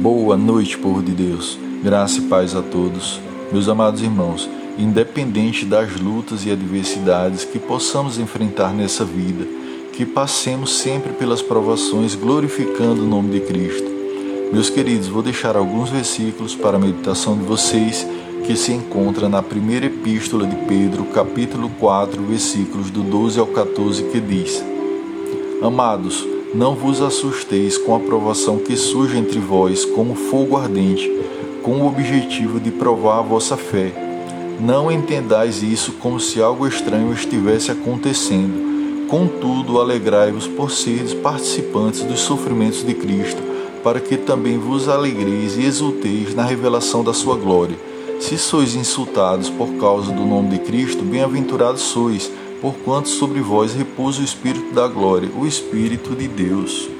Boa noite, povo de Deus. Graça e paz a todos. Meus amados irmãos, independente das lutas e adversidades que possamos enfrentar nessa vida, que passemos sempre pelas provações glorificando o nome de Cristo. Meus queridos, vou deixar alguns versículos para a meditação de vocês que se encontra na primeira epístola de Pedro, capítulo 4, versículos do 12 ao 14, que diz: Amados, não vos assusteis com a provação que surge entre vós como fogo ardente, com o objetivo de provar a vossa fé. Não entendais isso como se algo estranho estivesse acontecendo. Contudo, alegrai-vos por seres participantes dos sofrimentos de Cristo, para que também vos alegreis e exulteis na revelação da sua glória. Se sois insultados por causa do nome de Cristo, bem-aventurados sois porquanto sobre vós repousa o Espírito da glória, o Espírito de Deus.